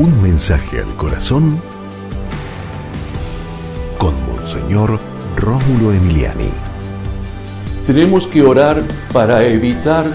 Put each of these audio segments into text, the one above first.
Un mensaje al corazón con Monseñor Rómulo Emiliani. Tenemos que orar para evitar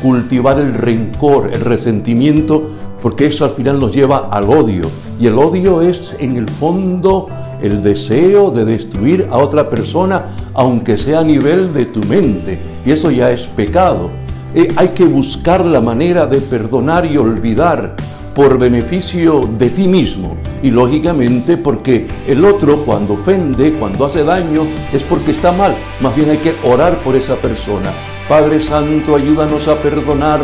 cultivar el rencor, el resentimiento, porque eso al final nos lleva al odio. Y el odio es en el fondo el deseo de destruir a otra persona, aunque sea a nivel de tu mente. Y eso ya es pecado. Eh, hay que buscar la manera de perdonar y olvidar por beneficio de ti mismo y lógicamente porque el otro cuando ofende, cuando hace daño, es porque está mal. Más bien hay que orar por esa persona. Padre Santo, ayúdanos a perdonar,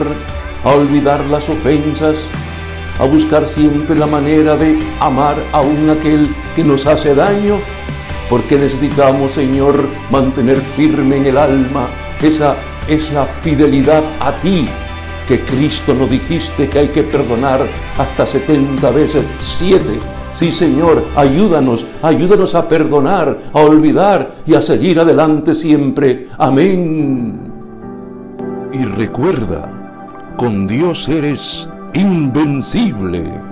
a olvidar las ofensas, a buscar siempre la manera de amar aún aquel que nos hace daño, porque necesitamos, Señor, mantener firme en el alma esa esa fidelidad a ti que Cristo nos dijiste que hay que perdonar hasta 70 veces 7. Sí, Señor, ayúdanos, ayúdanos a perdonar, a olvidar y a seguir adelante siempre. Amén. Y recuerda, con Dios eres invencible.